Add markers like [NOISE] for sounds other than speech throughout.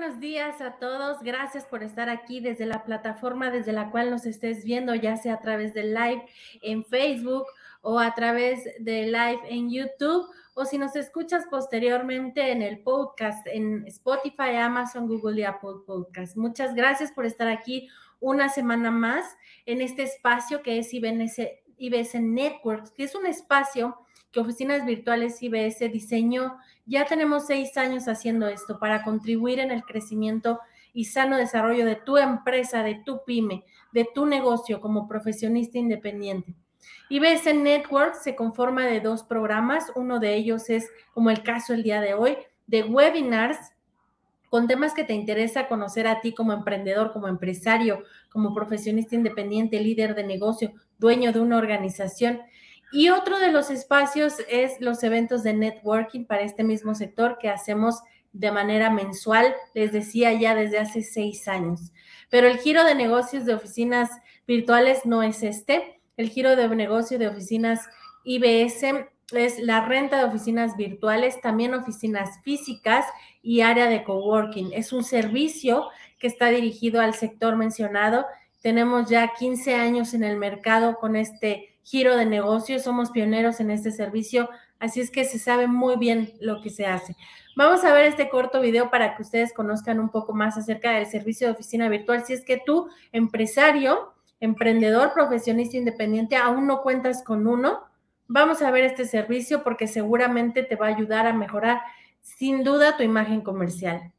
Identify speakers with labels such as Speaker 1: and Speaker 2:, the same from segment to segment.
Speaker 1: Buenos días a todos. Gracias por estar aquí desde la plataforma desde la cual nos estés viendo, ya sea a través del live en Facebook o a través de live en YouTube o si nos escuchas posteriormente en el podcast en Spotify, Amazon, Google y Apple Podcast. Muchas gracias por estar aquí una semana más en este espacio que es IBS, IBS Networks, que es un espacio que Oficinas Virtuales IBS diseñó. Ya tenemos seis años haciendo esto para contribuir en el crecimiento y sano desarrollo de tu empresa, de tu pyme, de tu negocio como profesionista independiente. IBS Network se conforma de dos programas. Uno de ellos es, como el caso el día de hoy, de webinars con temas que te interesa conocer a ti como emprendedor, como empresario, como profesionista independiente, líder de negocio, dueño de una organización. Y otro de los espacios es los eventos de networking para este mismo sector que hacemos de manera mensual, les decía ya desde hace seis años. Pero el giro de negocios de oficinas virtuales no es este. El giro de negocio de oficinas IBS es la renta de oficinas virtuales, también oficinas físicas y área de coworking. Es un servicio que está dirigido al sector mencionado. Tenemos ya 15 años en el mercado con este giro de negocio, somos pioneros en este servicio, así es que se sabe muy bien lo que se hace. Vamos a ver este corto video para que ustedes conozcan un poco más acerca del servicio de oficina virtual. Si es que tú, empresario, emprendedor, profesionista independiente, aún no cuentas con uno, vamos a ver este servicio porque seguramente te va a ayudar a mejorar sin duda tu imagen comercial.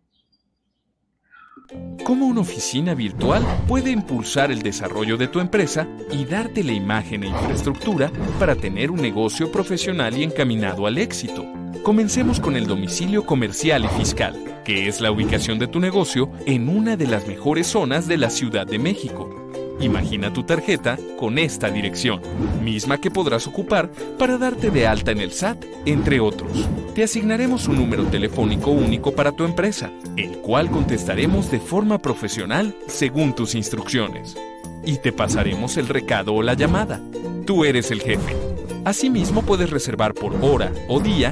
Speaker 2: ¿Cómo una oficina virtual puede impulsar el desarrollo de tu empresa y darte la imagen e infraestructura para tener un negocio profesional y encaminado al éxito? Comencemos con el domicilio comercial y fiscal, que es la ubicación de tu negocio en una de las mejores zonas de la Ciudad de México Imagina tu tarjeta con esta dirección, misma que podrás ocupar para darte de alta en el SAT, entre otros. Te asignaremos un número telefónico único para tu empresa, el cual contestaremos de forma profesional según tus instrucciones. Y te pasaremos el recado o la llamada. Tú eres el jefe. Asimismo puedes reservar por hora o día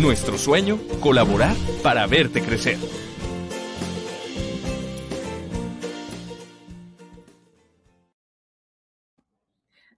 Speaker 2: Nuestro sueño, colaborar para verte crecer.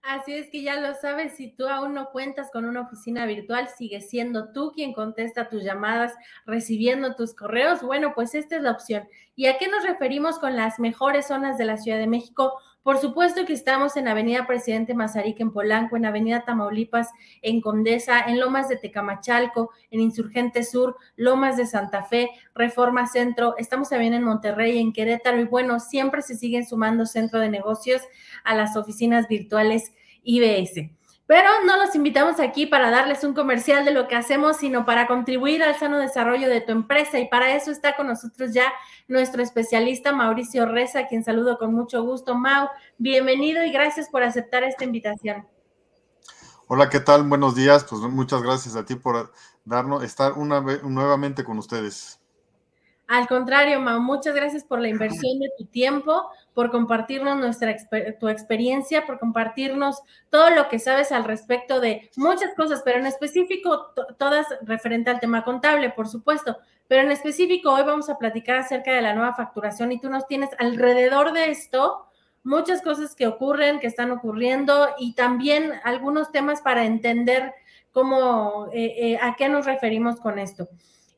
Speaker 1: Así es que ya lo sabes, si tú aún no cuentas con una oficina virtual, sigue siendo tú quien contesta tus llamadas, recibiendo tus correos. Bueno, pues esta es la opción. ¿Y a qué nos referimos con las mejores zonas de la Ciudad de México? Por supuesto que estamos en Avenida Presidente Mazarik en Polanco, en Avenida Tamaulipas en Condesa, en Lomas de Tecamachalco, en Insurgente Sur, Lomas de Santa Fe, Reforma Centro, estamos también en Monterrey, en Querétaro y bueno, siempre se siguen sumando centro de negocios a las oficinas virtuales IBS. Pero no los invitamos aquí para darles un comercial de lo que hacemos, sino para contribuir al sano desarrollo de tu empresa. Y para eso está con nosotros ya nuestro especialista Mauricio Reza, quien saludo con mucho gusto. Mau, bienvenido y gracias por aceptar esta invitación.
Speaker 3: Hola, ¿qué tal? Buenos días. Pues muchas gracias a ti por darnos, estar una, nuevamente con ustedes.
Speaker 1: Al contrario, Mau, muchas gracias por la inversión de tu tiempo, por compartirnos nuestra tu experiencia, por compartirnos todo lo que sabes al respecto de muchas cosas, pero en específico todas referente al tema contable, por supuesto. Pero en específico hoy vamos a platicar acerca de la nueva facturación y tú nos tienes alrededor de esto muchas cosas que ocurren, que están ocurriendo y también algunos temas para entender cómo, eh, eh, a qué nos referimos con esto.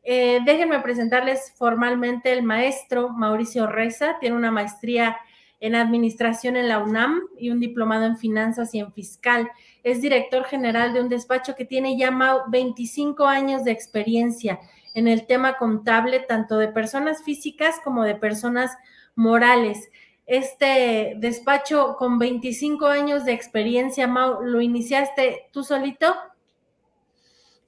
Speaker 1: Eh, déjenme presentarles formalmente el maestro Mauricio Reza. Tiene una maestría en administración en la UNAM y un diplomado en finanzas y en fiscal. Es director general de un despacho que tiene ya 25 años de experiencia en el tema contable, tanto de personas físicas como de personas morales. Este despacho con 25 años de experiencia, Mau, ¿lo iniciaste tú solito?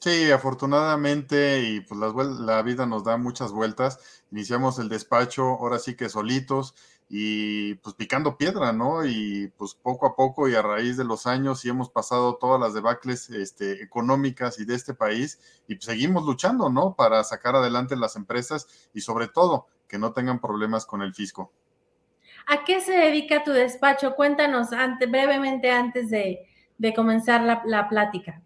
Speaker 3: Sí, afortunadamente, y pues la vida nos da muchas vueltas. Iniciamos el despacho, ahora sí que solitos, y pues picando piedra, ¿no? Y pues poco a poco y a raíz de los años y hemos pasado todas las debacles este, económicas y de este país y pues, seguimos luchando, ¿no? Para sacar adelante las empresas y sobre todo que no tengan problemas con el fisco.
Speaker 1: ¿A qué se dedica tu despacho? Cuéntanos brevemente antes de, comenzar la, la plática.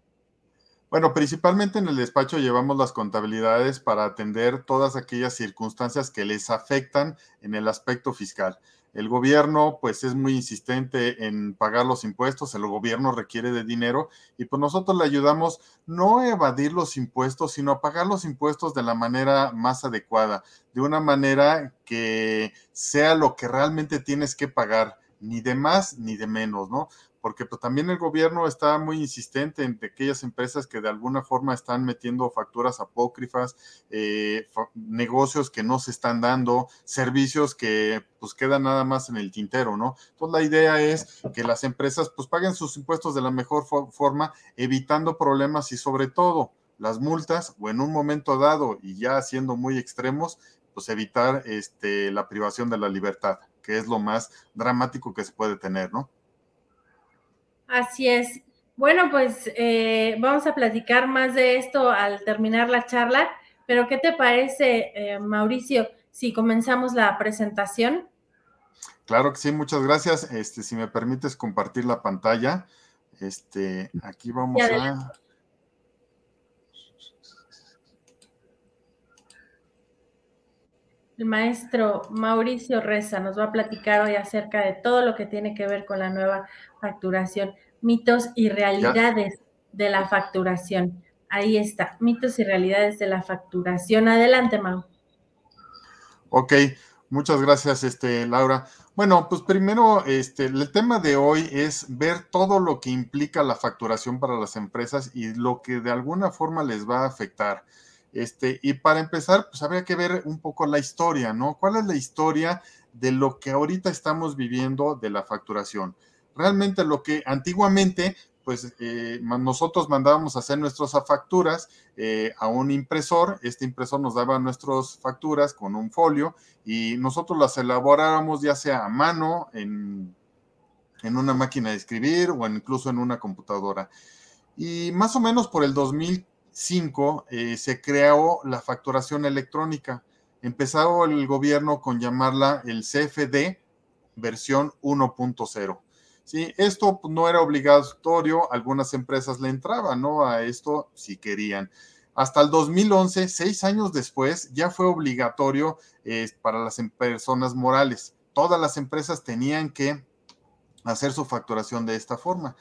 Speaker 3: Bueno, principalmente en el despacho llevamos las contabilidades para atender todas aquellas circunstancias que les afectan en el aspecto fiscal. El gobierno pues es muy insistente en pagar los impuestos, el gobierno requiere de dinero y pues nosotros le ayudamos no a evadir los impuestos, sino a pagar los impuestos de la manera más adecuada, de una manera que sea lo que realmente tienes que pagar, ni de más ni de menos, ¿no? Porque pues, también el gobierno está muy insistente en aquellas empresas que de alguna forma están metiendo facturas apócrifas, eh, negocios que no se están dando, servicios que pues quedan nada más en el tintero, ¿no? Entonces la idea es que las empresas pues paguen sus impuestos de la mejor forma, evitando problemas y sobre todo las multas o en un momento dado y ya siendo muy extremos, pues evitar este, la privación de la libertad, que es lo más dramático que se puede tener, ¿no?
Speaker 1: Así es. Bueno, pues eh, vamos a platicar más de esto al terminar la charla, pero ¿qué te parece, eh, Mauricio, si comenzamos la presentación?
Speaker 3: Claro que sí, muchas gracias. Este, si me permites compartir la pantalla, este, aquí vamos a.
Speaker 1: El maestro Mauricio Reza nos va a platicar hoy acerca de todo lo que tiene que ver con la nueva facturación, mitos y realidades de la facturación. Ahí está, mitos y realidades de la facturación. Adelante, Mau.
Speaker 3: Ok, muchas gracias, este, Laura. Bueno, pues primero, este, el tema de hoy es ver todo lo que implica la facturación para las empresas y lo que de alguna forma les va a afectar. Este, y para empezar, pues habría que ver un poco la historia, ¿no? ¿Cuál es la historia de lo que ahorita estamos viviendo de la facturación? Realmente lo que antiguamente, pues eh, nosotros mandábamos hacer nuestras facturas eh, a un impresor, este impresor nos daba nuestras facturas con un folio y nosotros las elaborábamos ya sea a mano, en, en una máquina de escribir o incluso en una computadora. Y más o menos por el 2000 5 eh, se creó la facturación electrónica. Empezó el gobierno con llamarla el CFD versión 1.0. Sí, esto pues, no era obligatorio, algunas empresas le entraban, ¿no? A esto si querían. Hasta el 2011, seis años después, ya fue obligatorio eh, para las em, personas morales. Todas las empresas tenían que hacer su facturación de esta forma.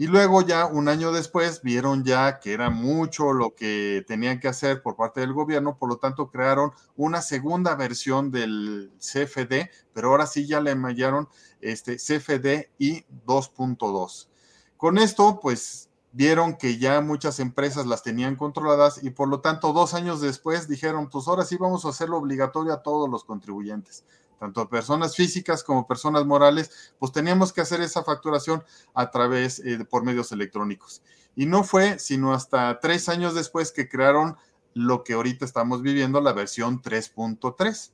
Speaker 3: Y luego ya un año después vieron ya que era mucho lo que tenían que hacer por parte del gobierno, por lo tanto crearon una segunda versión del CFD, pero ahora sí ya le llamaron este CFDI 2.2. Con esto, pues vieron que ya muchas empresas las tenían controladas y por lo tanto dos años después dijeron, pues ahora sí vamos a hacerlo obligatorio a todos los contribuyentes tanto personas físicas como personas morales, pues teníamos que hacer esa facturación a través eh, por medios electrónicos. Y no fue sino hasta tres años después que crearon lo que ahorita estamos viviendo, la versión 3.3.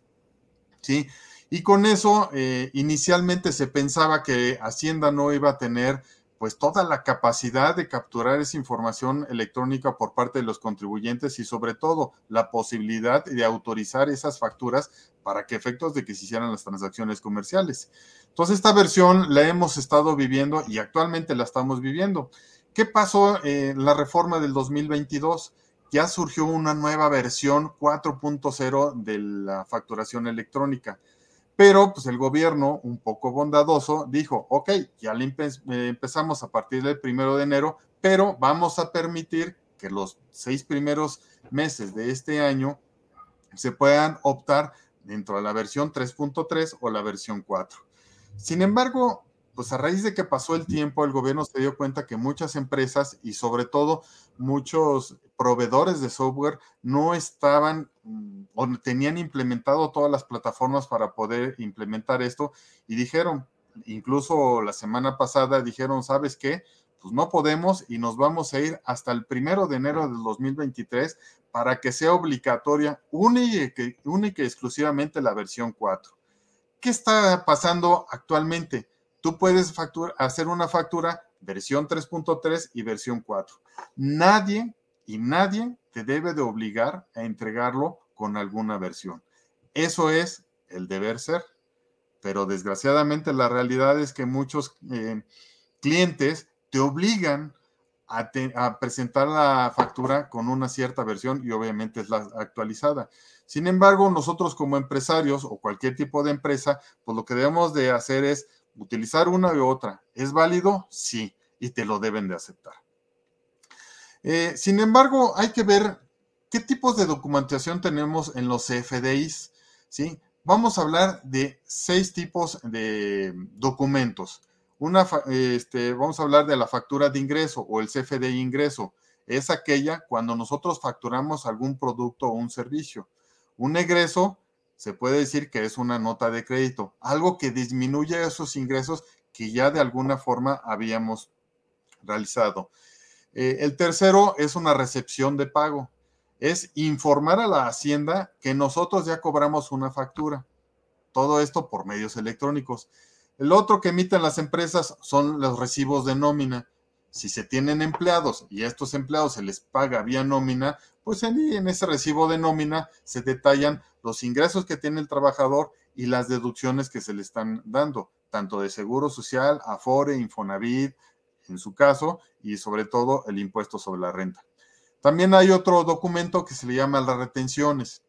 Speaker 3: ¿Sí? Y con eso, eh, inicialmente se pensaba que Hacienda no iba a tener pues toda la capacidad de capturar esa información electrónica por parte de los contribuyentes y sobre todo la posibilidad de autorizar esas facturas para que efectos de que se hicieran las transacciones comerciales. Entonces esta versión la hemos estado viviendo y actualmente la estamos viviendo. ¿Qué pasó en la reforma del 2022? Ya surgió una nueva versión 4.0 de la facturación electrónica. Pero pues el gobierno, un poco bondadoso, dijo, ok, ya le eh, empezamos a partir del primero de enero, pero vamos a permitir que los seis primeros meses de este año se puedan optar dentro de la versión 3.3 o la versión 4. Sin embargo, pues a raíz de que pasó el tiempo, el gobierno se dio cuenta que muchas empresas y sobre todo muchos proveedores de software no estaban mm, o tenían implementado todas las plataformas para poder implementar esto y dijeron, incluso la semana pasada dijeron, ¿sabes qué? Pues no podemos y nos vamos a ir hasta el primero de enero del 2023 para que sea obligatoria única, única y exclusivamente la versión 4. ¿qué está pasando actualmente? Tú puedes hacer una factura versión 3.3 y versión 4. Nadie y nadie te debe de obligar a entregarlo con alguna versión. Eso es el deber ser. Pero desgraciadamente la realidad es que muchos eh, clientes te obligan a, a, presentar la factura con una cierta versión y obviamente es la actualizada. Sin embargo, nosotros como empresarios o cualquier tipo de empresa, pues lo que debemos de hacer es utilizar una u otra. ¿Es válido? Sí, y te lo deben de aceptar. Eh, sin embargo, hay que ver qué tipos de documentación tenemos en los CFDIs. ¿sí? Vamos a hablar de seis tipos de documentos. Una, este, vamos a hablar de la factura de ingreso o el CFDI ingreso. Es aquella cuando nosotros facturamos algún producto o un servicio. Un egreso se puede decir que es una nota de crédito, algo que disminuye esos ingresos que ya de alguna forma habíamos realizado. Eh, el tercero es una recepción de pago. Es informar a la hacienda que nosotros ya cobramos una factura. Todo esto por medios electrónicos. El otro que emiten las empresas son los recibos de nómina. Si se tienen empleados y a estos empleados se les paga vía nómina, pues en, ese recibo de nómina se detallan los ingresos que tiene el trabajador y las deducciones que se le están dando, tanto de seguro social, Afore, Infonavit, en su caso, y sobre todo el impuesto sobre la renta. También hay otro documento que se le llama las retenciones.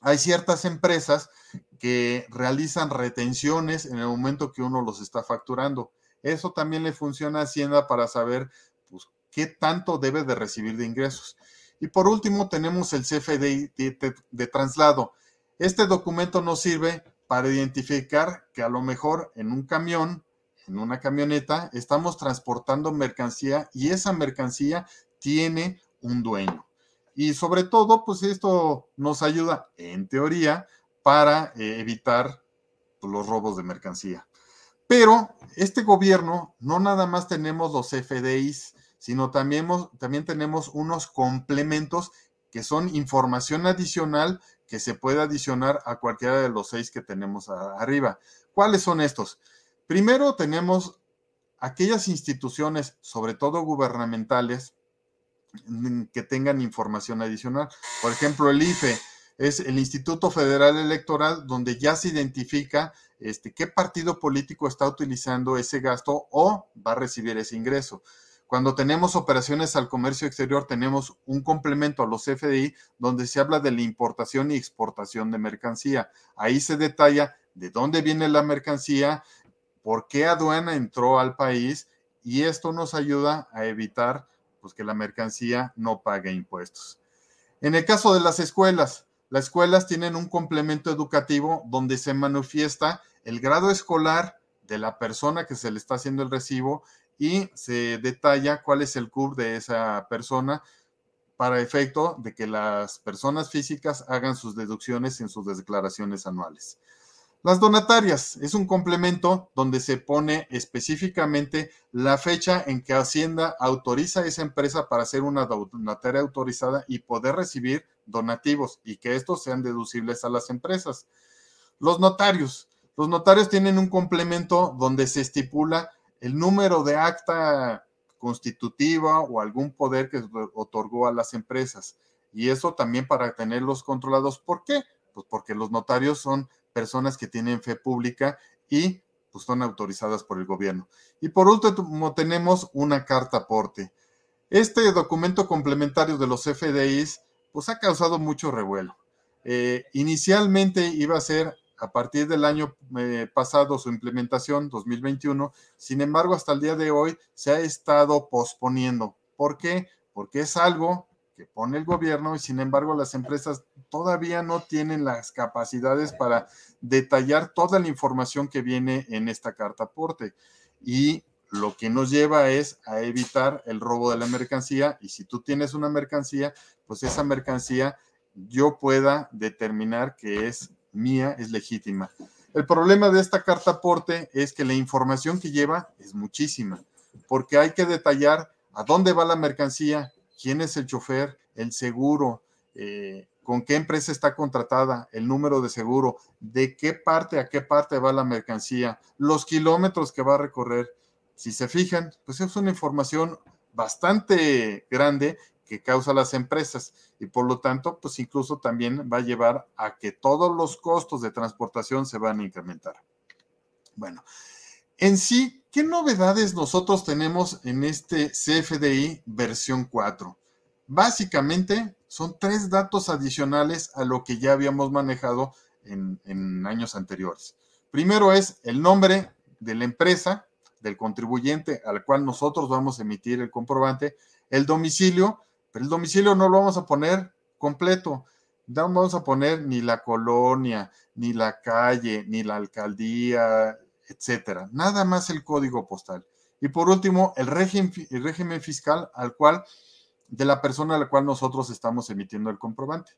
Speaker 3: Hay ciertas empresas que realizan retenciones en el momento que uno los está facturando. Eso también le funciona a Hacienda para saber pues, qué tanto debe de recibir de ingresos. Y por último, tenemos el CFDI de, traslado. Este documento nos sirve para identificar que a lo mejor en un camión, en una camioneta, estamos transportando mercancía y esa mercancía tiene un dueño. Y sobre todo, pues esto nos ayuda, en teoría, para eh, evitar pues, los robos de mercancía. Pero este gobierno no nada más tenemos los CFDIs, sino también, tenemos unos complementos que son información adicional que se puede adicionar a cualquiera de los seis que tenemos arriba. ¿Cuáles son estos? Primero tenemos aquellas instituciones, sobre todo gubernamentales, mm, que tengan información adicional. Por ejemplo, el IFE es el Instituto Federal Electoral, donde ya se identifica este, qué partido político está utilizando ese gasto o va a recibir ese ingreso. Cuando tenemos operaciones al comercio exterior, tenemos un complemento a los FDI donde se habla de la importación y exportación de mercancía. Ahí se detalla de dónde viene la mercancía, por qué aduana entró al país y esto nos ayuda a evitar pues, que la mercancía no pague impuestos. En el caso de las escuelas, las escuelas tienen un complemento educativo donde se manifiesta el grado escolar de la persona que se le está haciendo el recibo y se detalla cuál es el CUR de esa persona para efecto de que las personas físicas hagan sus deducciones en sus declaraciones anuales. Las donatarias es un complemento donde se pone específicamente la fecha en que Hacienda autoriza a esa empresa para ser una donataria autorizada y poder recibir donativos y que estos sean deducibles a las empresas. Los notarios. Los notarios tienen un complemento donde se estipula el número de acta constitutiva o algún poder que otorgó a las empresas. Y eso también para tenerlos controlados. ¿Por qué? Pues porque los notarios son personas que tienen fe pública y pues son autorizadas por el gobierno. Y por último tenemos una carta aporte. Este documento complementario de los FDIs pues ha causado mucho revuelo. Eh, inicialmente iba a ser a partir del año eh, pasado su implementación, 2021. Sin embargo, hasta el día de hoy se ha estado posponiendo. ¿Por qué? Porque es algo que pone el gobierno y sin embargo las empresas todavía no tienen las capacidades para detallar toda la información que viene en esta carta aporte. Y lo que nos lleva es a evitar el robo de la mercancía y si tú tienes una mercancía, pues esa mercancía yo pueda determinar que es mía es legítima. El problema de esta carta aporte es que la información que lleva es muchísima, porque hay que detallar a dónde va la mercancía, quién es el chofer, el seguro, eh, con qué empresa está contratada, el número de seguro, de qué parte a qué parte va la mercancía, los kilómetros que va a recorrer. Si se fijan, pues es una información bastante grande que causa las empresas y por lo tanto, pues incluso también va a llevar a que todos los costos de transportación se van a incrementar. Bueno, en sí, ¿qué novedades nosotros tenemos en este CFDI versión 4? Básicamente son tres datos adicionales a lo que ya habíamos manejado en, años anteriores. Primero es el nombre de la empresa, del contribuyente al cual nosotros vamos a emitir el comprobante, el domicilio, pero el domicilio no lo vamos a poner completo, no vamos a poner ni la colonia, ni la calle, ni la alcaldía, etcétera, nada más el código postal. Y por último, el régimen, el régimen fiscal al cual de la persona a la cual nosotros estamos emitiendo el comprobante.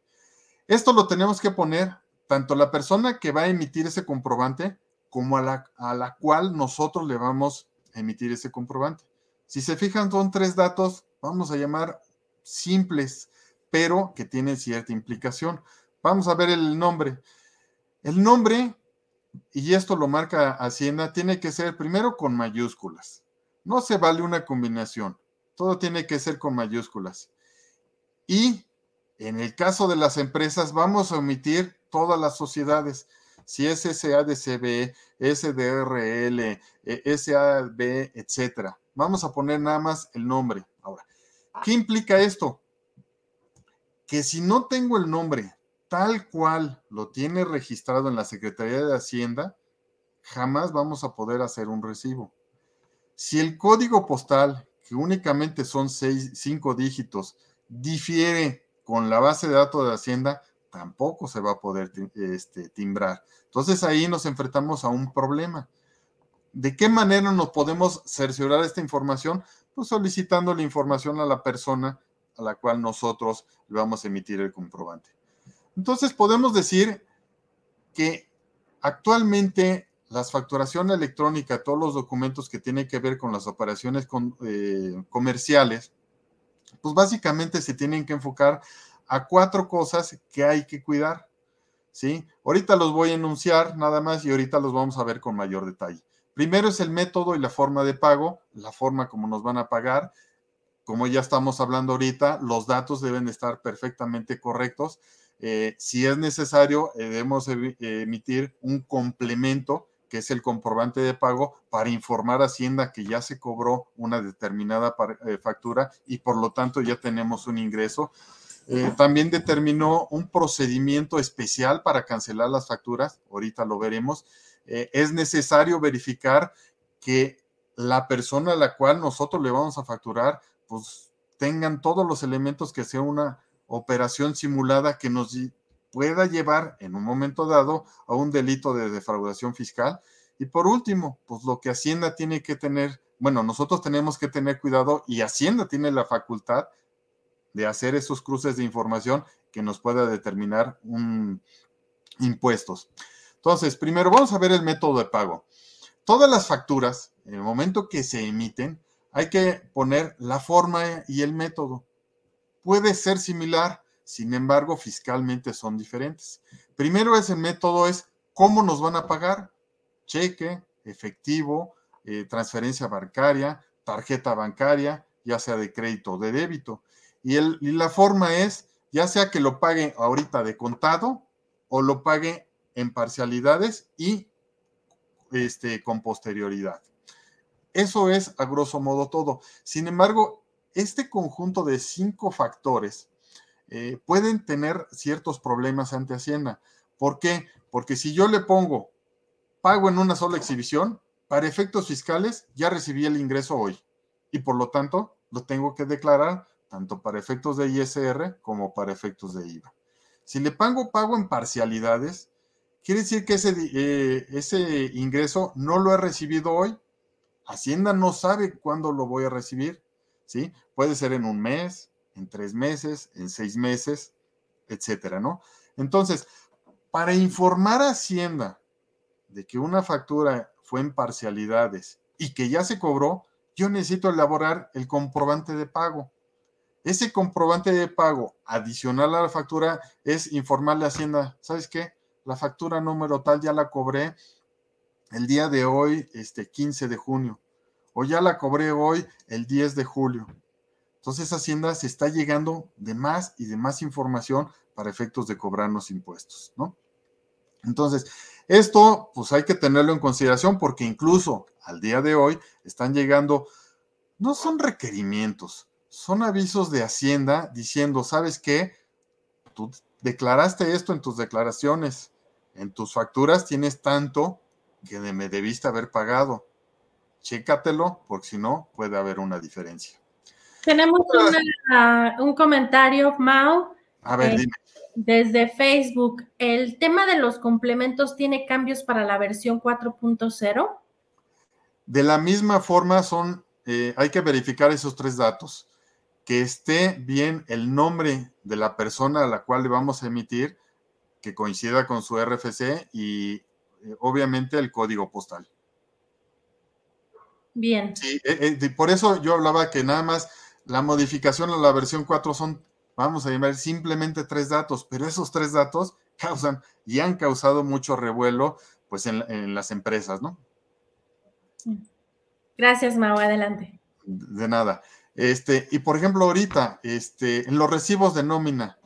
Speaker 3: Esto lo tenemos que poner tanto la persona que va a emitir ese comprobante como a la, a la cual nosotros le vamos a emitir ese comprobante. Si se fijan, son tres datos, vamos a llamar simples, pero que tienen cierta implicación. Vamos a ver el nombre. El nombre, y esto lo marca Hacienda, tiene que ser primero con mayúsculas. No se vale una combinación. Todo tiene que ser con mayúsculas. Y en el caso de las empresas, vamos a omitir todas las sociedades. Si es SADCB, SDRL, SAB, etcétera. Vamos a poner nada más el nombre. Ahora, ¿qué implica esto? Que si no tengo el nombre tal cual lo tiene registrado en la Secretaría de Hacienda, jamás vamos a poder hacer un recibo. Si el código postal que únicamente son seis, cinco dígitos, difiere con la base de datos de Hacienda, tampoco se va a poder este, timbrar. Entonces ahí nos enfrentamos a un problema. ¿De qué manera nos podemos cerciorar esta información? Pues solicitando la información a la persona a la cual nosotros le vamos a emitir el comprobante. Entonces podemos decir que actualmente la facturación electrónica, todos los documentos que tienen que ver con las operaciones eh, comerciales, pues básicamente se tienen que enfocar a cuatro cosas que hay que cuidar. ¿sí? Ahorita los voy a enunciar nada más y ahorita los vamos a ver con mayor detalle. Primero es el método y la forma de pago, la forma como nos van a pagar. Como ya estamos hablando ahorita, los datos deben estar perfectamente correctos. Eh, si es necesario, eh, debemos emitir un complemento que es el comprobante de pago, para informar a Hacienda que ya se cobró una determinada eh, factura y por lo tanto ya tenemos un ingreso. También determinó un procedimiento especial para cancelar las facturas, ahorita lo veremos. Eh, es necesario verificar que la persona a la cual nosotros le vamos a facturar, pues tengan todos los elementos que sea una operación simulada que nos pueda llevar en un momento dado a un delito de defraudación fiscal. Y por último, pues lo que Hacienda tiene que tener, bueno, nosotros tenemos que tener cuidado y Hacienda tiene la facultad de hacer esos cruces de información que nos pueda determinar un impuestos. Entonces, primero vamos a ver el método de pago. Todas las facturas, en el momento que se emiten, hay que poner la forma y el método. Puede ser similar, sin embargo, fiscalmente son diferentes. Primero es el método, es cómo nos van a pagar. Cheque, efectivo, eh, transferencia bancaria, tarjeta bancaria, ya sea de crédito o de débito. Y, el, y la forma es, ya sea que lo pague ahorita de contado o lo pague en parcialidades y este, con posterioridad. Eso es a grosso modo todo. Sin embargo, este conjunto de cinco factores eh, pueden tener ciertos problemas ante Hacienda. ¿Por qué? Porque si yo le pongo pago en una sola exhibición, para efectos fiscales ya recibí el ingreso hoy y por lo tanto lo tengo que declarar tanto para efectos de ISR como para efectos de IVA. Si le pongo pago en parcialidades, quiere decir que ese, eh, ese ingreso no lo he recibido hoy. Hacienda no sabe cuándo lo voy a recibir, ¿sí? Puede ser en un mes, en tres meses, en seis meses, etcétera, ¿no? Entonces, para informar a Hacienda de que una factura fue en parcialidades y que ya se cobró, yo necesito elaborar el comprobante de pago. Ese comprobante de pago adicional a la factura es informarle a Hacienda, ¿sabes qué? La factura número tal ya la cobré el día de hoy, este 15 de junio, o ya la cobré hoy el 10 de julio. Entonces Hacienda se está llegando de más y de más información para efectos de cobrarnos impuestos, ¿no? Entonces, esto pues hay que tenerlo en consideración porque incluso al día de hoy están llegando, no son requerimientos, son avisos de Hacienda diciendo, ¿sabes qué? Tú declaraste esto en tus declaraciones, en tus facturas tienes tanto que me debiste haber pagado. Chécatelo, porque si no, puede haber una diferencia.
Speaker 1: Tenemos un comentario, Mao.
Speaker 3: A ver, eh, dime.
Speaker 1: Desde Facebook, ¿el tema de los complementos tiene cambios para la versión 4.0?
Speaker 3: De la misma forma, son, eh, hay que verificar esos tres datos. Que esté bien el nombre de la persona a la cual le vamos a emitir, que coincida con su RFC y eh, obviamente el código postal.
Speaker 1: Bien.
Speaker 3: Sí, eh, eh, por eso yo hablaba que nada más la modificación a la versión 4 son, vamos a llamar simplemente tres datos, pero esos tres datos causan y han causado mucho revuelo pues en, las empresas, ¿no?
Speaker 1: Gracias, Mau, adelante.
Speaker 3: De nada. Este, y por ejemplo, ahorita, este, en los recibos de nómina,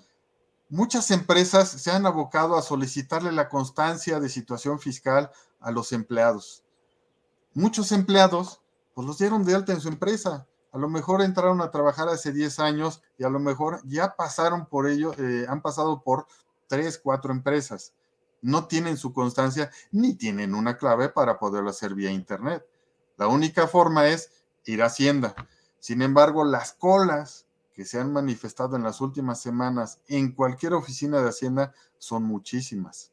Speaker 3: Muchas empresas se han abocado a solicitarle la constancia de situación fiscal a los empleados. Muchos empleados, pues los dieron de alta en su empresa. A lo mejor entraron a trabajar hace 10 años y a lo mejor ya pasaron por ello, eh, han pasado por 3, 4 empresas. No tienen su constancia ni tienen una clave para poderlo hacer vía Internet. La única forma es ir a Hacienda. Sin embargo, las colas que se han manifestado en las últimas semanas en cualquier oficina de Hacienda son muchísimas.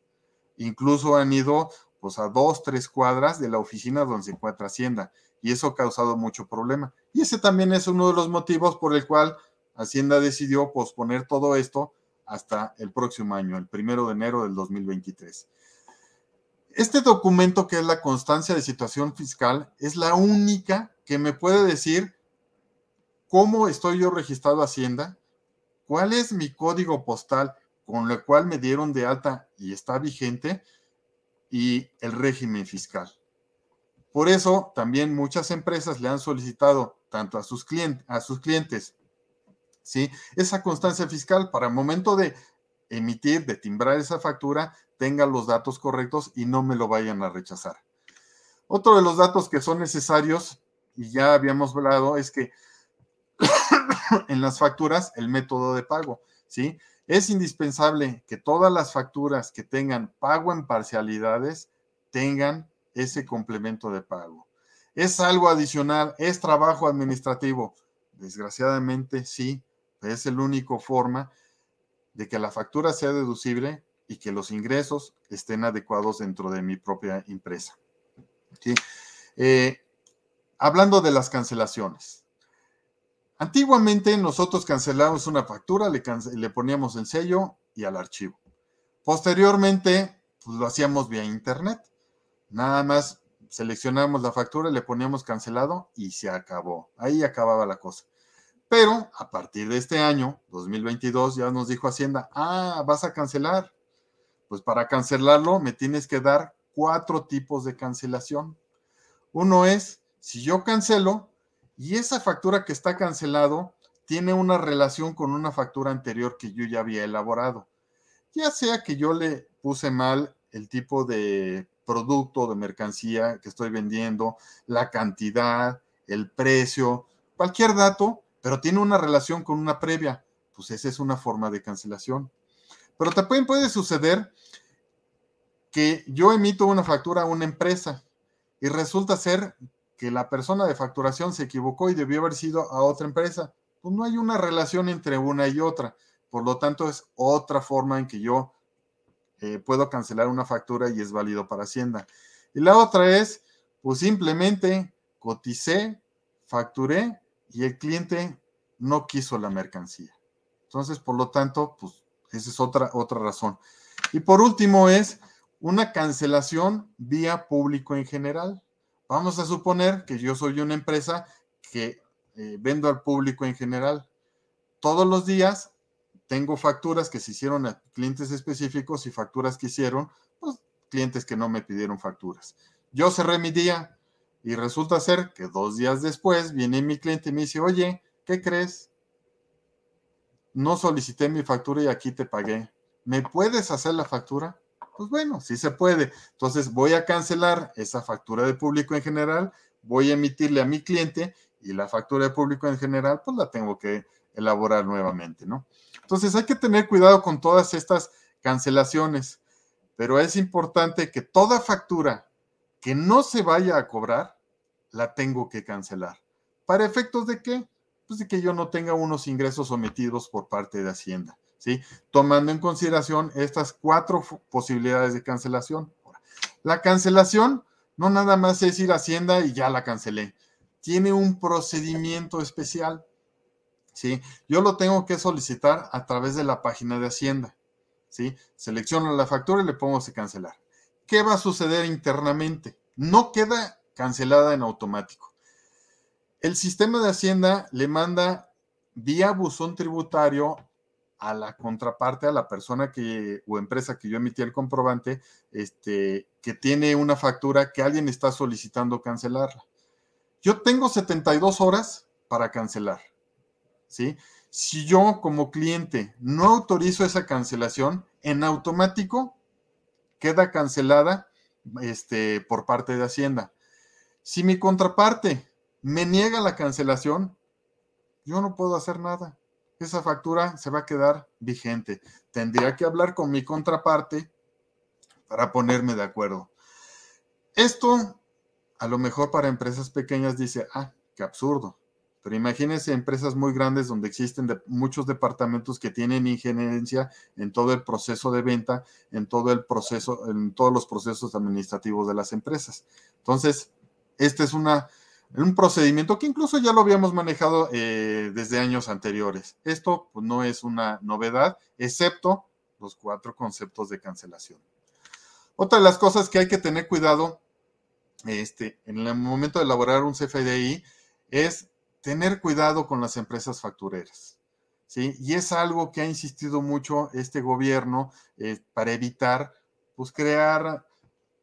Speaker 3: Incluso han ido pues a dos, tres cuadras de la oficina donde se encuentra Hacienda y eso ha causado mucho problema. Y ese también es uno de los motivos por el cual Hacienda decidió posponer todo esto hasta el próximo año, el primero de enero del 2023. Este documento que es la constancia de situación fiscal es la única que me puede decir cómo estoy yo registrado Hacienda, cuál es mi código postal con el cual me dieron de alta y está vigente y el régimen fiscal. Por eso también muchas empresas le han solicitado tanto a sus, clientes, ¿sí? esa constancia fiscal para el momento de emitir, de timbrar esa factura, tenga los datos correctos y no me lo vayan a rechazar. Otro de los datos que son necesarios, y ya habíamos hablado, es que [COUGHS] en las facturas el método de pago, ¿sí? Es indispensable que todas las facturas que tengan pago en parcialidades tengan ese complemento de pago. ¿Es algo adicional? ¿Es trabajo administrativo? Desgraciadamente sí, es la única forma de que la factura sea deducible y que los ingresos estén adecuados dentro de mi propia empresa. ¿Sí? Eh, hablando de las cancelaciones, Antiguamente nosotros cancelábamos una factura, le, poníamos el sello y al archivo. Posteriormente, pues lo hacíamos vía internet. Nada más seleccionamos la factura, le poníamos cancelado y se acabó. Ahí acababa la cosa. Pero a partir de este año, 2022, ya nos dijo Hacienda, ah, vas a cancelar. Pues para cancelarlo me tienes que dar cuatro tipos de cancelación. Uno es, si yo cancelo, y esa factura que está cancelado tiene una relación con una factura anterior que yo ya había elaborado. Ya sea que yo le puse mal el tipo de producto, de mercancía que estoy vendiendo, la cantidad, el precio, cualquier dato, pero tiene una relación con una previa, pues esa es una forma de cancelación. Pero también puede suceder que yo emito una factura a una empresa y resulta ser que la persona de facturación se equivocó y debió haber sido a otra empresa. Pues no hay una relación entre una y otra. Por lo tanto, es otra forma en que yo eh, puedo cancelar una factura y es válido para Hacienda. Y la otra es, pues simplemente coticé, facturé y el cliente no quiso la mercancía. Entonces, por lo tanto, pues esa es otra, otra razón. Y por último es una cancelación vía público en general. Vamos a suponer que yo soy una empresa que eh, vendo al público en general. todos los días tengo facturas que se hicieron a clientes específicos y facturas que hicieron, pues, clientes que no me pidieron facturas. Yo cerré mi día y resulta ser que dos días después viene mi cliente y me dice, oye, ¿qué crees? No solicité mi factura y aquí te pagué. ¿Me puedes hacer la factura? Pues bueno, sí se puede. Entonces voy a cancelar esa factura de público en general, voy a emitirle a mi cliente y la factura de público en general, pues la tengo que elaborar nuevamente, ¿no? Entonces hay que tener cuidado con todas estas cancelaciones, pero es importante que toda factura que no se vaya a cobrar, la tengo que cancelar. ¿Para efectos de qué? Pues de que yo no tenga unos ingresos omitidos por parte de Hacienda, Tomando en consideración estas cuatro posibilidades de cancelación. La cancelación no nada más es ir a Hacienda y ya la cancelé. Tiene un procedimiento especial. ¿sí? Yo lo tengo que solicitar a través de la página de Hacienda, ¿sí? Selecciono la factura y le pongo se cancelar. ¿Qué va a suceder internamente? No queda cancelada en automático. El sistema de Hacienda le manda vía buzón tributario a la contraparte, a la persona que o empresa que yo emití el comprobante, este, que tiene una factura que alguien está solicitando cancelarla. Yo tengo 72 horas para cancelar. ¿sí? Si yo como cliente no autorizo esa cancelación, en automático queda cancelada este, por parte de Hacienda. Si mi contraparte me niega la cancelación, yo no puedo hacer nada. Esa factura se va a quedar vigente. Tendría que hablar con mi contraparte para ponerme de acuerdo. Esto, a lo mejor para empresas pequeñas dice, ah, qué absurdo. Pero imagínense empresas muy grandes donde existen muchos departamentos que tienen injerencia en todo el proceso de venta, en todo el proceso, en todos los procesos administrativos de las empresas. Entonces, este es una, un procedimiento que incluso ya lo habíamos manejado eh, desde años anteriores. Esto pues, no es una novedad, excepto los cuatro conceptos de cancelación. Otra de las cosas que hay que tener cuidado este, en el momento de elaborar un CFDI es tener cuidado con las empresas factureras. ¿sí? Y es algo que ha insistido mucho este gobierno eh, para evitar, pues, crear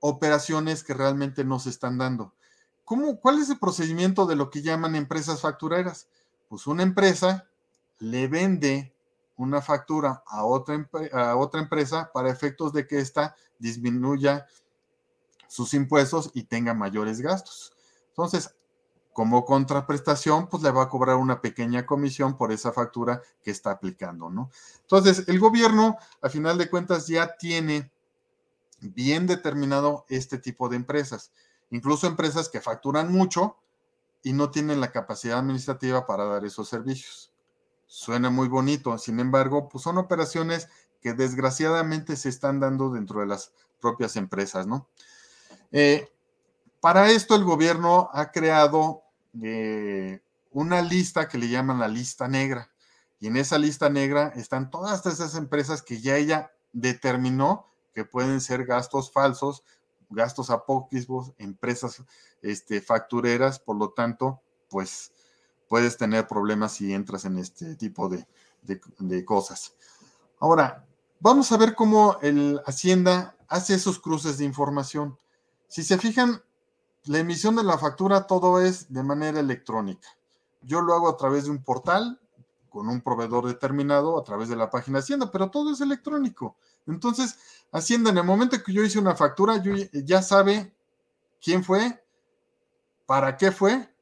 Speaker 3: operaciones que realmente no se están dando. ¿Cómo, ¿Cuál es el procedimiento de lo que llaman empresas factureras? Pues una empresa le vende una factura a otra, empresa para efectos de que ésta disminuya sus impuestos y tenga mayores gastos. Entonces, como contraprestación, pues le va a cobrar una pequeña comisión por esa factura que está aplicando, ¿no? Entonces, el gobierno, a final de cuentas, ya tiene bien determinado este tipo de empresas, incluso empresas que facturan mucho y no tienen la capacidad administrativa para dar esos servicios. Suena muy bonito, sin embargo, pues son operaciones que desgraciadamente se están dando dentro de las propias empresas, ¿no? Eh, para esto el gobierno ha creado eh, una lista que le llaman la lista negra. Y en esa lista negra están todas esas empresas que ya ella determinó que pueden ser gastos falsos, gastos apócrifos, empresas este, factureras, por lo tanto, pues puedes tener problemas si entras en este tipo de, de cosas. Ahora, vamos a ver cómo el Hacienda hace esos cruces de información. Si se fijan, la emisión de la factura todo es de manera electrónica. Yo lo hago a través de un portal con un proveedor determinado a través de la página Hacienda, pero todo es electrónico. Entonces, Hacienda, en el momento que yo hice una factura, ya sabe quién fue, para qué fue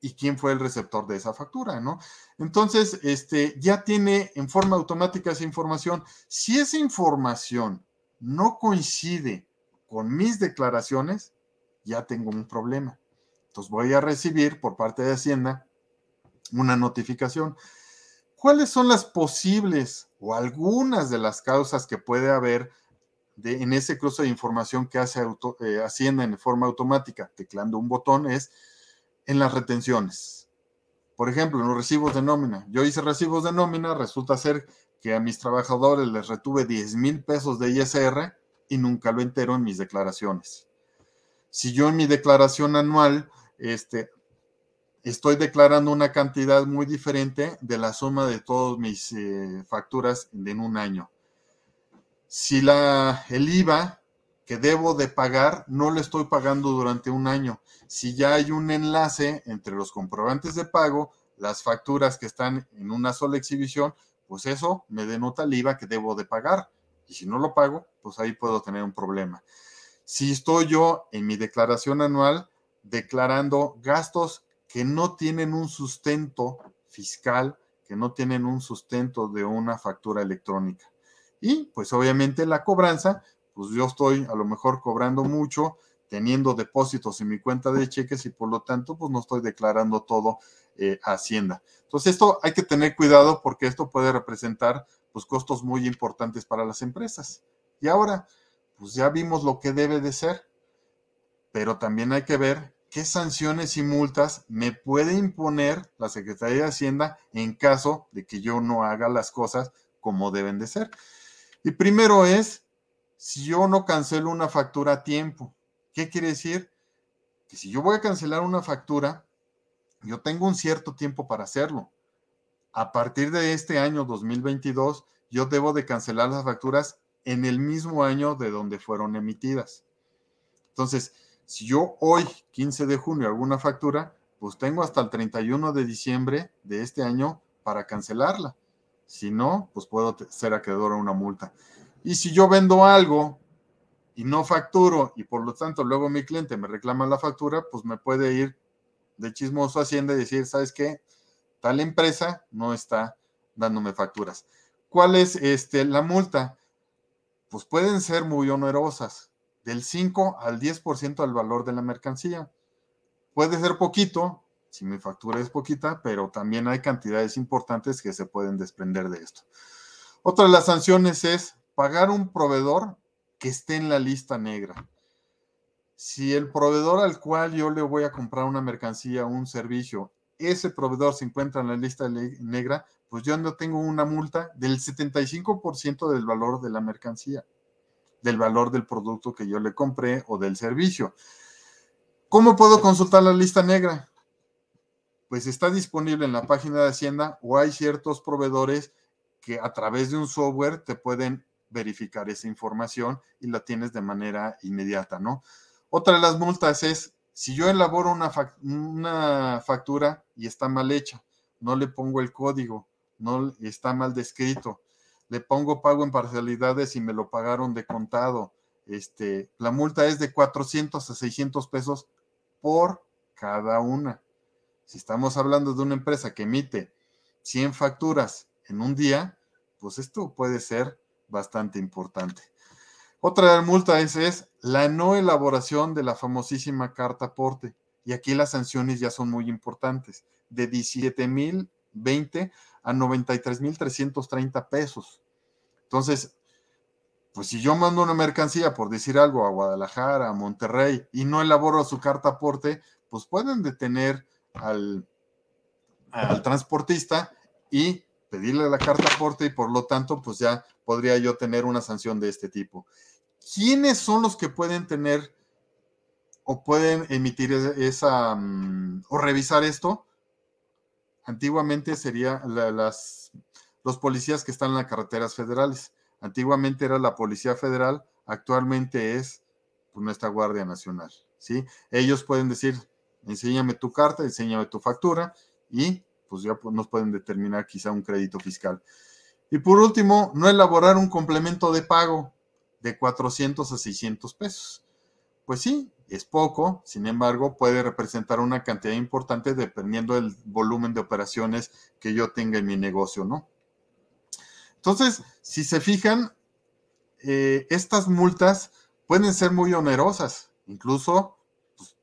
Speaker 3: y quién fue el receptor de esa factura, ¿no? Entonces, este, ya tiene en forma automática esa información. Si esa información no coincide con mis declaraciones, ya tengo un problema. Entonces voy a recibir por parte de Hacienda una notificación. ¿Cuáles son las posibles o algunas de las causas que puede haber de, en ese cruce de información que hace eh, Hacienda en forma automática, teclando un botón, es en las retenciones? Por ejemplo, en los recibos de nómina. Yo hice recibos de nómina, resulta ser que a mis trabajadores les retuve 10 mil pesos de ISR y nunca lo entero en mis declaraciones. Si yo en mi declaración anual este, estoy declarando una cantidad muy diferente de la suma de todas mis eh, facturas en un año. Si la, el IVA que debo de pagar no lo estoy pagando durante un año, si ya hay un enlace entre los comprobantes de pago, las facturas que están en una sola exhibición, pues eso me denota el IVA que debo de pagar. Y si no lo pago, pues ahí puedo tener un problema. Si estoy yo en mi declaración anual declarando gastos que no tienen un sustento fiscal, que no tienen un sustento de una factura electrónica. Y pues obviamente la cobranza, pues yo estoy a lo mejor cobrando mucho, teniendo depósitos en mi cuenta de cheques y por lo tanto pues no estoy declarando todo eh, a Hacienda. Entonces esto hay que tener cuidado porque esto puede representar pues costos muy importantes para las empresas. Y ahora, pues ya vimos lo que debe de ser, pero también hay que ver ¿qué sanciones y multas me puede imponer la Secretaría de Hacienda en caso de que yo no haga las cosas como deben de ser? Y primero es, si yo no cancelo una factura a tiempo, ¿qué quiere decir? Que si yo voy a cancelar una factura, yo tengo un cierto tiempo para hacerlo. A partir de este año 2022, yo debo de cancelar las facturas en el mismo año de donde fueron emitidas. Entonces, si yo hoy, 15 de junio, hago una factura, pues tengo hasta el 31 de diciembre de este año para cancelarla. Si no, pues puedo ser acreedor a una multa. Y si yo vendo algo y no facturo y por lo tanto luego mi cliente me reclama la factura, pues me puede ir de chismoso a Hacienda y decir, ¿sabes qué? Tal empresa no está dándome facturas. ¿Cuál es este, la multa? Pues pueden ser muy onerosas del 5 al 10% del valor de la mercancía. Puede ser poquito, si mi factura es poquita, pero también hay cantidades importantes que se pueden desprender de esto. Otra de las sanciones es pagar un proveedor que esté en la lista negra. Si el proveedor al cual yo le voy a comprar una mercancía o un servicio, ese proveedor se encuentra en la lista negra, pues yo no tengo una multa del 75% del valor de la mercancía del valor del producto que yo le compré o del servicio. ¿Cómo puedo consultar la lista negra? Pues está disponible en la página de Hacienda o hay ciertos proveedores que a través de un software te pueden verificar esa información y la tienes de manera inmediata, ¿no? Otra de las multas es si yo elaboro una, factura y está mal hecha, no le pongo el código, no está mal descrito, le pongo pago en parcialidades y me lo pagaron de contado. Este, la multa es de 400 a 600 pesos por cada una. Si estamos hablando de una empresa que emite 100 facturas en un día, pues esto puede ser bastante importante. Otra multa es, es la no elaboración de la famosísima carta aporte. Y aquí las sanciones ya son muy importantes, de 17.020 a 93.330 pesos. Entonces, pues si yo mando una mercancía, por decir algo, a Guadalajara, a Monterrey, y no elaboro su carta aporte, pues pueden detener al, al transportista y pedirle la carta aporte y por lo tanto, pues ya podría yo tener una sanción de este tipo. ¿Quiénes son los que pueden tener o pueden emitir esa mm, o revisar esto? Antiguamente sería las, los policías que están en las carreteras federales. Antiguamente era la Policía Federal, actualmente es pues, nuestra Guardia Nacional. ¿sí? Ellos pueden decir, enséñame tu carta, enséñame tu factura y pues ya nos pueden determinar quizá un crédito fiscal. Y por último, no elaborar un complemento de pago de 400 a 600 pesos. Pues sí, es poco, sin embargo, puede representar una cantidad importante dependiendo del volumen de operaciones que yo tenga en mi negocio, ¿no? Entonces, si se fijan, eh, estas multas pueden ser muy onerosas, incluso pues,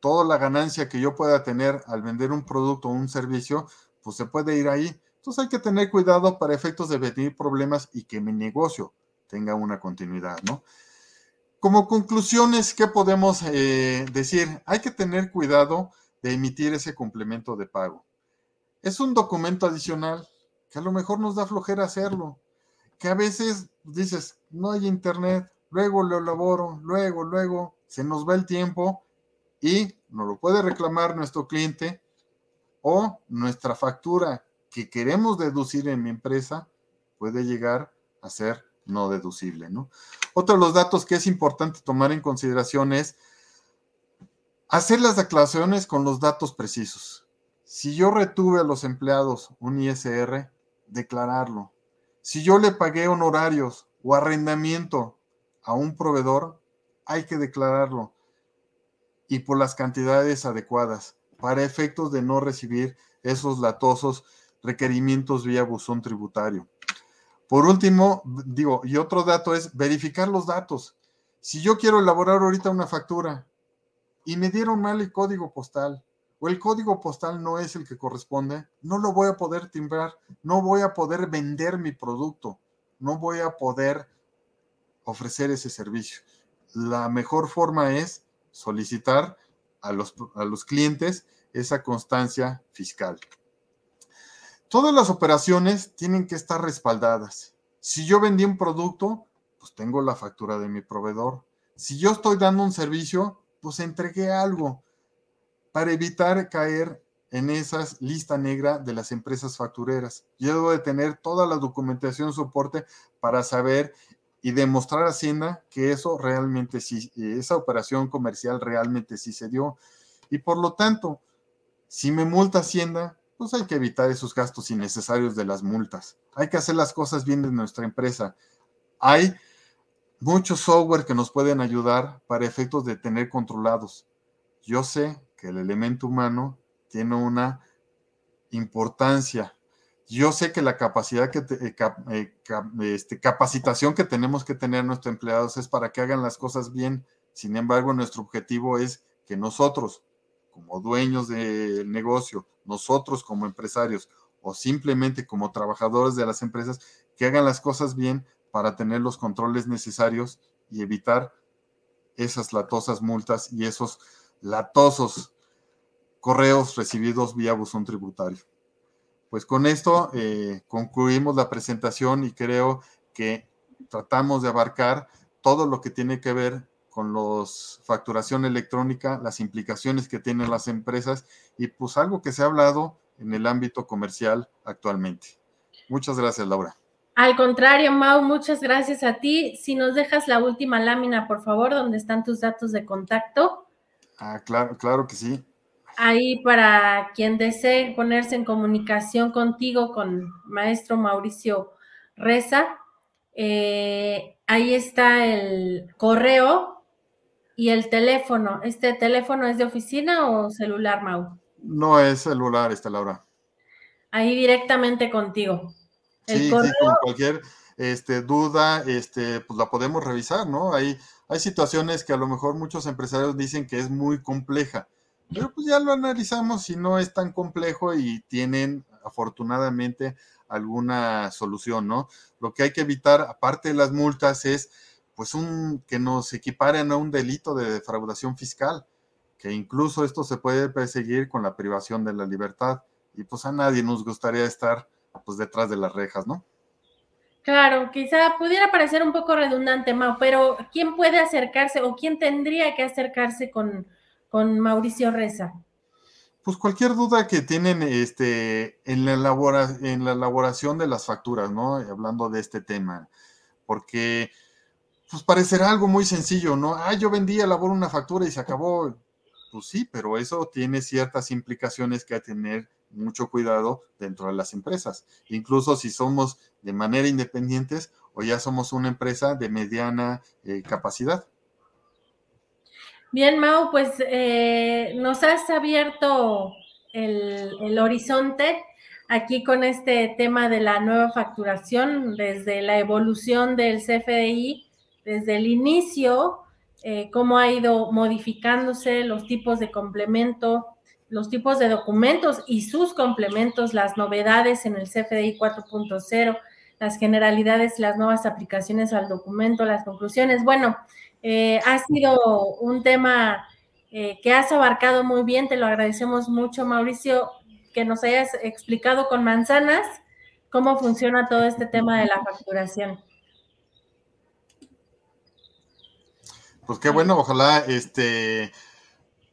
Speaker 3: toda la ganancia que yo pueda tener al vender un producto o un servicio, pues se puede ir ahí. Entonces hay que tener cuidado para efectos de venir problemas y que mi negocio tenga una continuidad, ¿no? Como conclusiones, ¿qué podemos eh, decir? Hay que tener cuidado de emitir ese complemento de pago. Es un documento adicional que a lo mejor nos da flojera hacerlo, que a veces dices, no hay internet, luego lo elaboro, luego, luego, se nos va el tiempo y nos lo puede reclamar nuestro cliente o nuestra factura que queremos deducir en mi empresa puede llegar a ser no deducible, ¿no? Otro de los datos que es importante tomar en consideración es hacer las declaraciones con los datos precisos. Si yo retuve a los empleados un ISR, declararlo. Si yo le pagué honorarios o arrendamiento a un proveedor, hay que declararlo. Y por las cantidades adecuadas, para efectos de no recibir esos latosos requerimientos vía buzón tributario. Por último, digo, y otro dato es verificar los datos. Si yo quiero elaborar ahorita una factura y me dieron mal el código postal o el código postal no es el que corresponde, no lo voy a poder timbrar, no voy a poder vender mi producto, no voy a poder ofrecer ese servicio. La mejor forma es solicitar a los, a los clientes esa constancia fiscal. Todas las operaciones tienen que estar respaldadas. Si yo vendí un producto, pues tengo la factura de mi proveedor. Si yo estoy dando un servicio, pues entregué algo para evitar caer en esas lista negra de las empresas factureras. Yo debo de tener toda la documentación soporte para saber y demostrar a Hacienda que eso realmente sí, esa operación comercial realmente sí se dio. Y por lo tanto, si me multa Hacienda, pues hay que evitar esos gastos innecesarios de las multas. Hay que hacer las cosas bien de nuestra empresa. Hay muchos software que nos pueden ayudar para efectos de tener controlados. Yo sé que el elemento humano tiene una importancia. Yo sé que la capacidad que eh, eh, este, capacitación que tenemos que tener nuestros empleados es para que hagan las cosas bien. Sin embargo, nuestro objetivo es que nosotros, como dueños del negocio, nosotros como empresarios o simplemente como trabajadores de las empresas, que hagan las cosas bien para tener los controles necesarios y evitar esas latosas multas y esos latosos correos recibidos vía buzón tributario. Pues con esto eh, concluimos la presentación y creo que tratamos de abarcar todo lo que tiene que ver con los facturación electrónica, las implicaciones que tienen las empresas y pues algo que se ha hablado en el ámbito comercial actualmente. Muchas gracias, Laura.
Speaker 1: Al contrario, Mau, muchas gracias a ti. Si nos dejas la última lámina, por favor, donde están tus datos de contacto.
Speaker 3: Ah, claro, claro que sí.
Speaker 1: Ahí para quien desee ponerse en comunicación contigo, con maestro Mauricio Reza, eh, ahí está el correo ¿Y el teléfono? ¿Este teléfono es de oficina o celular, Mau?
Speaker 3: No es celular, esta Laura.
Speaker 1: Ahí directamente contigo.
Speaker 3: sí, sí, con cualquier este, duda, este, pues la podemos revisar, ¿no? Hay, hay situaciones que a lo mejor muchos empresarios dicen que es muy compleja, pero pues ya lo analizamos y no es tan complejo y tienen afortunadamente alguna solución, ¿no? Lo que hay que evitar, aparte de las multas, es pues un que nos equiparen a un delito de defraudación fiscal, que incluso esto se puede perseguir con la privación de la libertad y pues a nadie nos gustaría estar pues detrás de las rejas, ¿no?
Speaker 1: Claro, quizá pudiera parecer un poco redundante, Mau, pero ¿quién puede acercarse o quién tendría que acercarse con, con Mauricio Reza?
Speaker 3: Pues cualquier duda que tienen este, en, la elabora, en la elaboración de las facturas, ¿no? Hablando de este tema, porque pues parecerá algo muy sencillo, ¿no? Ah, yo vendí, labor una factura y se acabó. Pues sí, pero eso tiene ciertas implicaciones que hay que tener mucho cuidado dentro de las empresas. Incluso si somos de manera independientes o ya somos una empresa de mediana eh, capacidad.
Speaker 1: Bien, Mau, pues eh, nos has abierto el, el horizonte aquí con este tema de la nueva facturación, desde la evolución del CFDI desde el inicio, eh, cómo ha ido modificándose los tipos de complemento, los tipos de documentos y sus complementos, las novedades en el CFDI 4.0, las generalidades, las nuevas aplicaciones al documento, las conclusiones. Bueno, eh, ha sido un tema eh, que has abarcado muy bien, te lo agradecemos mucho, Mauricio, que nos hayas explicado con manzanas cómo funciona todo este tema de la facturación.
Speaker 3: Pues qué bueno, ojalá este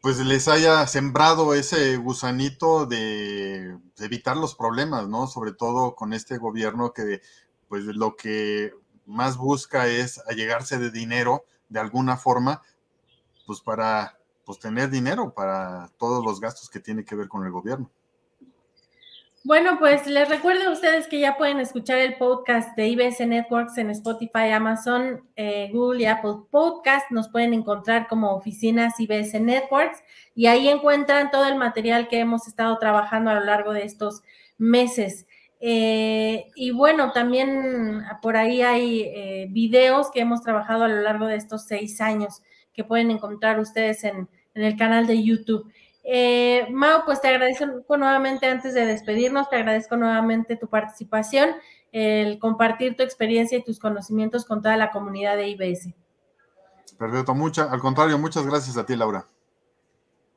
Speaker 3: pues les haya sembrado ese gusanito de, evitar los problemas, ¿no? Sobre todo con este gobierno que pues lo que más busca es allegarse de dinero de alguna forma, pues para pues tener dinero para todos los gastos que tiene que ver con el gobierno.
Speaker 1: Bueno, pues les recuerdo a ustedes que ya pueden escuchar el podcast de IBS Networks en Spotify, Amazon, eh, Google y Apple Podcast. Nos pueden encontrar como oficinas IBS Networks y ahí encuentran todo el material que hemos estado trabajando a lo largo de estos meses. Eh, y bueno, también por ahí hay eh, videos que hemos trabajado a lo largo de estos seis años que pueden encontrar ustedes en, en el canal de YouTube. Eh, Mau, pues te agradezco nuevamente antes de despedirnos, te agradezco nuevamente tu participación, el compartir tu experiencia y tus conocimientos con toda la comunidad de IBS.
Speaker 3: Perfecto, mucha, al contrario, muchas gracias a ti, Laura.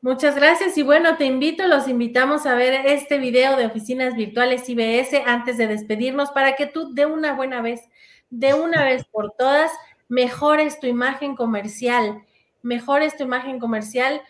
Speaker 1: Muchas gracias y bueno, te invito, los invitamos a ver este video de oficinas virtuales IBS antes de despedirnos para que tú de una buena vez, de una [LAUGHS] vez por todas, mejores tu imagen comercial, mejores tu imagen comercial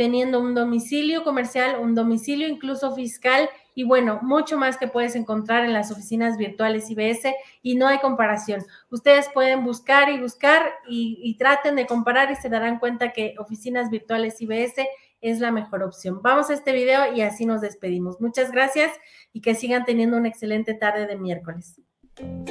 Speaker 1: teniendo un domicilio comercial, un domicilio incluso fiscal y bueno, mucho más que puedes encontrar en las oficinas virtuales IBS y no hay comparación. Ustedes pueden buscar y buscar y, traten de comparar y se darán cuenta que oficinas virtuales IBS es la mejor opción. Vamos a este video y así nos despedimos. Muchas gracias y que sigan teniendo una excelente tarde de miércoles.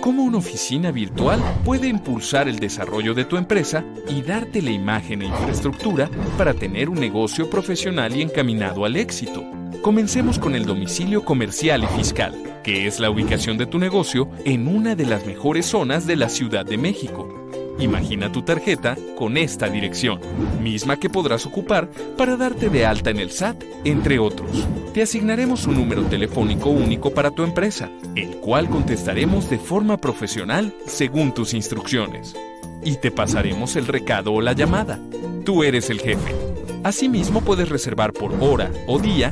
Speaker 2: ¿Cómo una oficina virtual puede impulsar el desarrollo de tu empresa y darte la imagen e infraestructura para tener un negocio profesional y encaminado al éxito? Comencemos con el domicilio comercial y fiscal, que es la ubicación de tu negocio en una de las mejores zonas de la Ciudad de México Imagina tu tarjeta con esta dirección, misma que podrás ocupar para darte de alta en el SAT, entre otros. Te asignaremos un número telefónico único para tu empresa, el cual contestaremos de forma profesional según tus instrucciones. Y te pasaremos el recado o la llamada. Tú eres el jefe. Asimismo puedes reservar por hora o día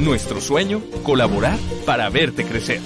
Speaker 2: Nuestro sueño, colaborar para verte crecer.